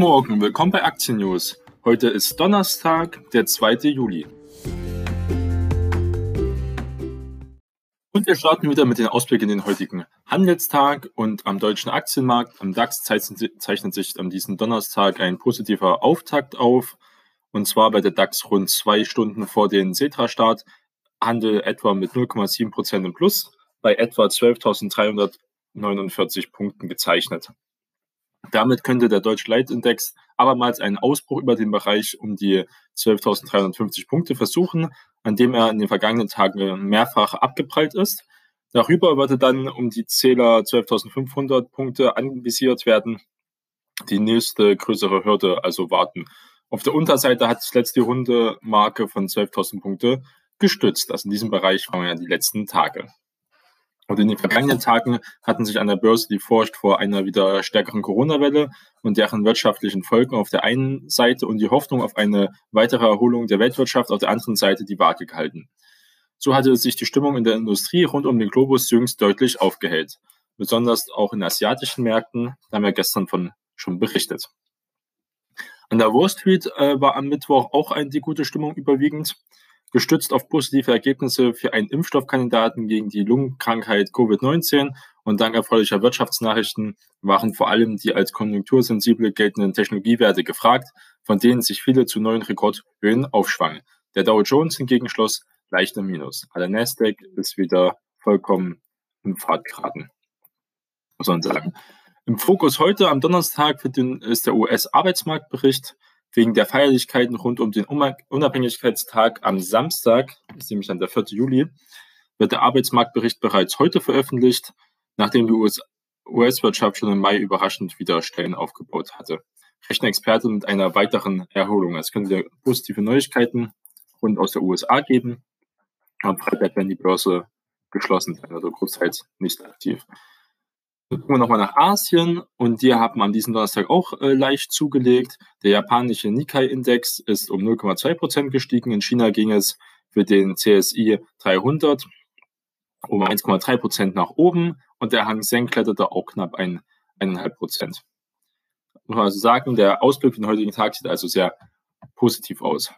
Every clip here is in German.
Morgen, willkommen bei Aktien News. Heute ist Donnerstag, der 2. Juli. Und wir starten wieder mit den Ausblick in den heutigen Handelstag und am deutschen Aktienmarkt. Am DAX zeichnet sich an diesem Donnerstag ein positiver Auftakt auf. Und zwar bei der DAX rund zwei Stunden vor dem Setra-Start, Handel etwa mit 0,7% im Plus bei etwa 12.349 Punkten gezeichnet. Damit könnte der Deutsche Leitindex abermals einen Ausbruch über den Bereich um die 12.350 Punkte versuchen, an dem er in den vergangenen Tagen mehrfach abgeprallt ist. Darüber würde dann um die Zähler 12.500 Punkte anvisiert werden. Die nächste größere Hürde also warten. Auf der Unterseite hat zuletzt die runde Marke von 12.000 Punkte gestützt. Also in diesem Bereich waren wir ja die letzten Tage. Und in den vergangenen Tagen hatten sich an der Börse die Furcht vor einer wieder stärkeren Corona-Welle und deren wirtschaftlichen Folgen auf der einen Seite und die Hoffnung auf eine weitere Erholung der Weltwirtschaft auf der anderen Seite die Waage gehalten. So hatte sich die Stimmung in der Industrie rund um den Globus jüngst deutlich aufgehellt. Besonders auch in asiatischen Märkten, da haben wir gestern von schon berichtet. An der Wall Street äh, war am Mittwoch auch eine die gute Stimmung überwiegend. Gestützt auf positive Ergebnisse für einen Impfstoffkandidaten gegen die Lungenkrankheit Covid-19 und dank erfreulicher Wirtschaftsnachrichten waren vor allem die als konjunktursensible geltenden Technologiewerte gefragt, von denen sich viele zu neuen Rekordhöhen aufschwangen. Der Dow Jones hingegen schloss leicht im Minus. Der Nasdaq ist wieder vollkommen im Pfad geraten, muss man sagen. Im Fokus heute am Donnerstag ist der US-Arbeitsmarktbericht wegen der Feierlichkeiten rund um den Unabhängigkeitstag am Samstag, das ist nämlich dann der 4. Juli, wird der Arbeitsmarktbericht bereits heute veröffentlicht, nachdem die US-Wirtschaft schon im Mai überraschend wieder Stellen aufgebaut hatte. Rechnen Experten mit einer weiteren Erholung. Es könnte positive Neuigkeiten rund aus der USA geben. Am Freitag werden die Börse geschlossen sein, also großteils nicht aktiv. Gucken wir nochmal nach Asien und die haben an diesem Donnerstag auch äh, leicht zugelegt. Der japanische Nikkei-Index ist um 0,2% gestiegen. In China ging es für den CSI 300 um 1,3% nach oben und der Hang Seng kletterte auch knapp ein, 1,5 Prozent. Muss also sagen, der Ausblick für den heutigen Tag sieht also sehr positiv aus.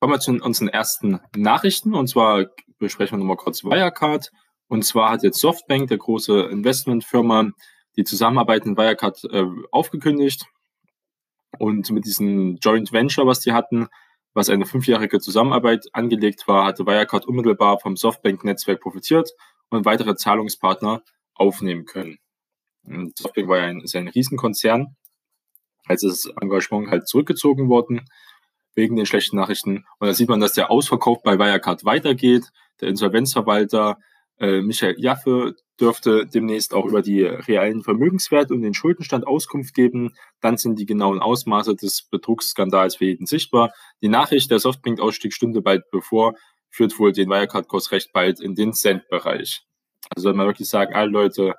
Kommen wir zu unseren ersten Nachrichten und zwar besprechen wir nochmal kurz Wirecard. Und zwar hat jetzt Softbank, der große Investmentfirma, die Zusammenarbeit in Wirecard äh, aufgekündigt. Und mit diesem Joint Venture, was die hatten, was eine fünfjährige Zusammenarbeit angelegt war, hatte Wirecard unmittelbar vom Softbank-Netzwerk profitiert und weitere Zahlungspartner aufnehmen können. Und Softbank war ja ein, ist ein Riesenkonzern. Als das Engagement halt zurückgezogen worden wegen den schlechten Nachrichten. Und da sieht man, dass der Ausverkauf bei Wirecard weitergeht. Der Insolvenzverwalter Michael Jaffe dürfte demnächst auch über die realen Vermögenswerte und den Schuldenstand Auskunft geben. Dann sind die genauen Ausmaße des Betrugsskandals für jeden sichtbar. Die Nachricht, der Softbank-Ausstieg stünde bald bevor, führt wohl den Wirecard-Kurs recht bald in den Cent-Bereich. Also soll man wirklich sagen, alle Leute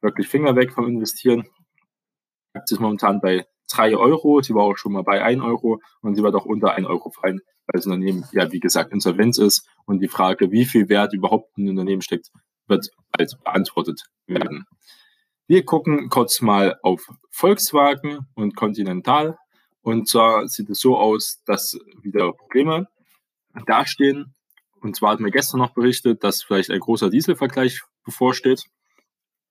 wirklich Finger weg vom Investieren. Aktie ist momentan bei 3 Euro, sie war auch schon mal bei 1 Euro und sie wird auch unter 1 Euro fallen, weil das Unternehmen ja, wie gesagt, Insolvenz ist und die Frage, wie viel Wert überhaupt in dem Unternehmen steckt, wird bald beantwortet werden. Wir gucken kurz mal auf Volkswagen und Continental. Und zwar sieht es so aus, dass wieder Probleme dastehen. Und zwar hatten wir gestern noch berichtet, dass vielleicht ein großer Dieselvergleich bevorsteht.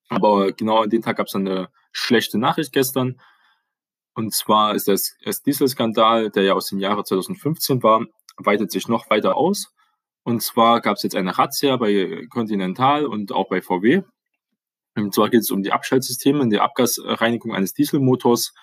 Aber genau an dem Tag gab es eine schlechte Nachricht gestern. Und zwar ist das, das Dieselskandal, der ja aus dem Jahre 2015 war, weitet sich noch weiter aus. Und zwar gab es jetzt eine Razzia bei Continental und auch bei VW. Und zwar geht es um die Abschaltsysteme in der Abgasreinigung eines Dieselmotors.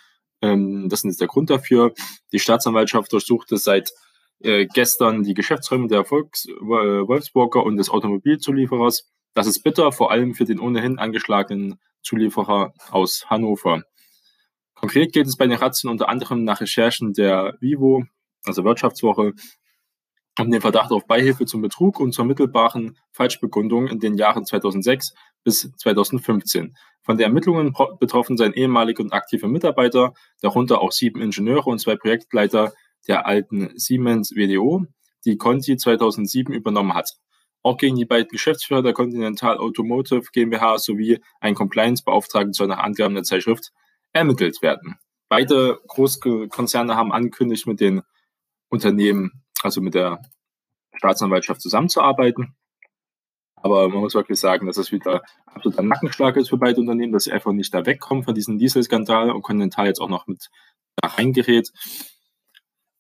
Ähm, das ist der Grund dafür. Die Staatsanwaltschaft durchsuchte seit äh, gestern die Geschäftsräume der Volks, äh, Wolfsburger und des Automobilzulieferers. Das ist bitter, vor allem für den ohnehin angeschlagenen Zulieferer aus Hannover. Konkret geht es bei den Razzien unter anderem nach Recherchen der Vivo, also Wirtschaftswoche, um den Verdacht auf Beihilfe zum Betrug und zur mittelbaren Falschbekundung in den Jahren 2006 bis 2015. Von den Ermittlungen betroffen seien ehemalige und aktive Mitarbeiter, darunter auch sieben Ingenieure und zwei Projektleiter der alten Siemens WDO, die Conti 2007 übernommen hat. Auch gegen die beiden Geschäftsführer der Continental Automotive GmbH sowie ein Compliance-Beauftragten soll nach Angaben der Zeitschrift ermittelt werden. beide Großkonzerne haben angekündigt, mit den Unternehmen, also mit der Staatsanwaltschaft zusammenzuarbeiten. Aber man muss wirklich sagen, dass es wieder absolut ein Nackenschlag ist für beide Unternehmen, dass sie einfach nicht da wegkommen von diesem Dieselskandal und Continental jetzt auch noch mit da reingerät.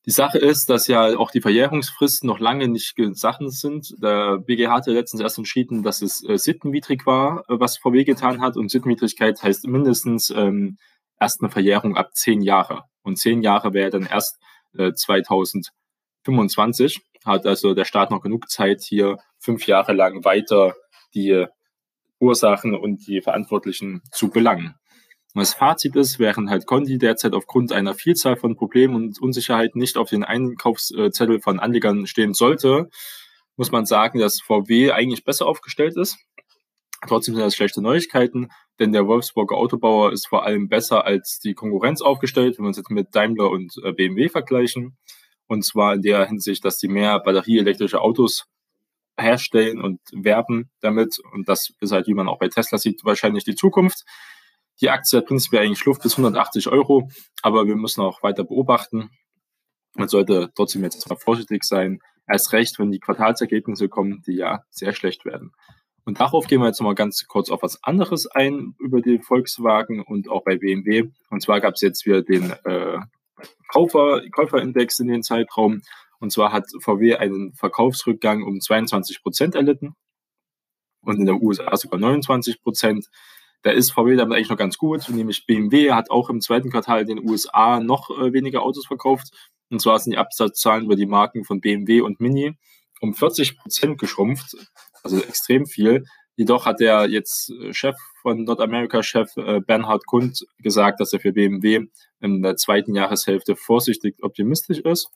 Die Sache ist, dass ja auch die Verjährungsfristen noch lange nicht Sachen sind. Der BGH hatte letztens erst entschieden, dass es äh, sittenwidrig war, äh, was VW getan hat. Und Sittenwidrigkeit heißt mindestens ähm, erst eine Verjährung ab zehn Jahre. Und zehn Jahre wäre dann erst äh, 2025. Hat also der Staat noch genug Zeit, hier fünf Jahre lang weiter die Ursachen und die Verantwortlichen zu belangen. Und das Fazit ist, während halt Conti derzeit aufgrund einer Vielzahl von Problemen und Unsicherheiten nicht auf den Einkaufszettel von Anlegern stehen sollte, muss man sagen, dass VW eigentlich besser aufgestellt ist. Trotzdem sind das schlechte Neuigkeiten, denn der Wolfsburger Autobauer ist vor allem besser als die Konkurrenz aufgestellt, wenn wir uns jetzt mit Daimler und äh, BMW vergleichen. Und zwar in der Hinsicht, dass sie mehr batterieelektrische Autos herstellen und werben damit. Und das ist halt, wie man auch bei Tesla sieht, wahrscheinlich die Zukunft. Die Aktie hat prinzipiell eigentlich Luft bis 180 Euro, aber wir müssen auch weiter beobachten. Man sollte trotzdem jetzt erstmal vorsichtig sein, erst recht, wenn die Quartalsergebnisse kommen, die ja sehr schlecht werden. Und darauf gehen wir jetzt mal ganz kurz auf was anderes ein über die Volkswagen und auch bei BMW. Und zwar gab es jetzt wieder den äh, Kaufer, Käuferindex in den Zeitraum. Und zwar hat VW einen Verkaufsrückgang um 22 Prozent erlitten und in der USA sogar 29 Prozent. Da ist VW damit eigentlich noch ganz gut, nämlich BMW hat auch im zweiten Quartal in den USA noch äh, weniger Autos verkauft. Und zwar sind die Absatzzahlen über die Marken von BMW und Mini um 40 Prozent geschrumpft, also extrem viel. Jedoch hat der jetzt äh, Chef von Nordamerika-Chef äh, Bernhard Kund gesagt, dass er für BMW in der zweiten Jahreshälfte vorsichtig optimistisch ist.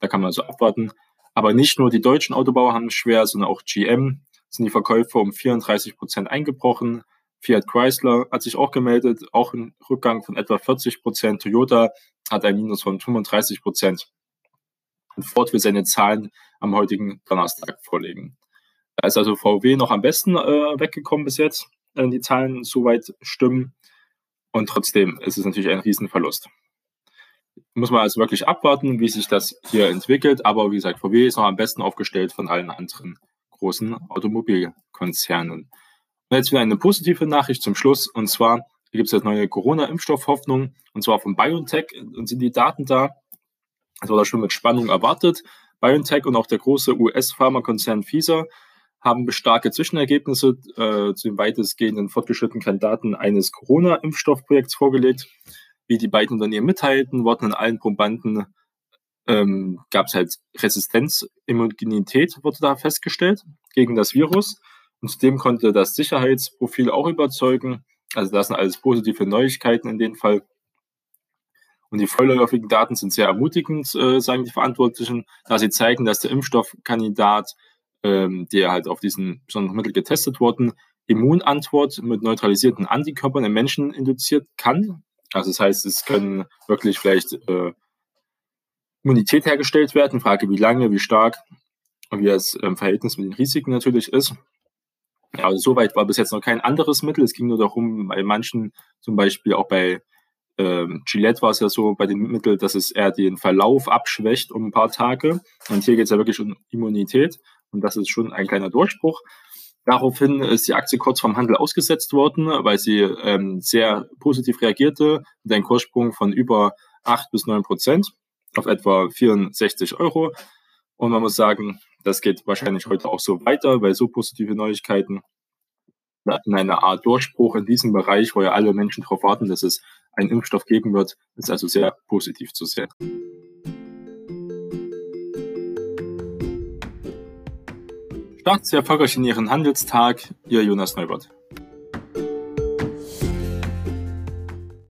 Da kann man also abwarten. Aber nicht nur die deutschen Autobauer haben es schwer, sondern auch GM sind die Verkäufe um 34 Prozent eingebrochen. Fiat Chrysler hat sich auch gemeldet, auch ein Rückgang von etwa 40 Prozent. Toyota hat ein Minus von 35 Prozent. Und Ford will seine Zahlen am heutigen Donnerstag vorlegen. Da ist also VW noch am besten äh, weggekommen bis jetzt, wenn die Zahlen soweit stimmen. Und trotzdem ist es natürlich ein Riesenverlust. Muss man also wirklich abwarten, wie sich das hier entwickelt. Aber wie gesagt, VW ist noch am besten aufgestellt von allen anderen großen Automobilkonzernen. Und jetzt wieder eine positive Nachricht zum Schluss. Und zwar gibt es jetzt neue Corona-Impfstoffhoffnung. Und zwar von BioNTech. Und sind die Daten da? Das wurde schon mit Spannung erwartet. BioNTech und auch der große US-Pharmakonzern Pfizer haben starke Zwischenergebnisse äh, zu den weitestgehenden fortgeschrittenen Kandidaten eines Corona-Impfstoffprojekts vorgelegt. Wie die beiden Unternehmen mitteilten, wurden in allen Probanden ähm, gab es halt Resistenzimmunität, wurde da festgestellt gegen das Virus. Und zudem konnte das Sicherheitsprofil auch überzeugen. Also das sind alles positive Neuigkeiten in dem Fall. Und die vorläufigen Daten sind sehr ermutigend, äh, sagen die Verantwortlichen, da sie zeigen, dass der Impfstoffkandidat, ähm, der halt auf diesen besonderen Mittel getestet wurden, Immunantwort mit neutralisierten Antikörpern im Menschen induziert kann. Also das heißt, es können wirklich vielleicht äh, Immunität hergestellt werden. Frage, wie lange, wie stark und wie das ähm, Verhältnis mit den Risiken natürlich ist. Ja, also soweit war bis jetzt noch kein anderes Mittel. Es ging nur darum, bei manchen, zum Beispiel auch bei ähm, Gillette war es ja so bei dem Mittel, dass es eher den Verlauf abschwächt um ein paar Tage. Und hier geht es ja wirklich um Immunität. Und das ist schon ein kleiner Durchbruch. Daraufhin ist die Aktie kurz vom Handel ausgesetzt worden, weil sie ähm, sehr positiv reagierte mit einem Kurssprung von über 8 bis 9 Prozent auf etwa 64 Euro. Und man muss sagen, das geht wahrscheinlich heute auch so weiter, weil so positive Neuigkeiten wir hatten eine Art Durchbruch in diesem Bereich, wo ja alle Menschen darauf warten, dass es einen Impfstoff geben wird, ist also sehr positiv zu sehen. Starten Sie erfolgreich in Ihren Handelstag, Ihr Jonas Neubert.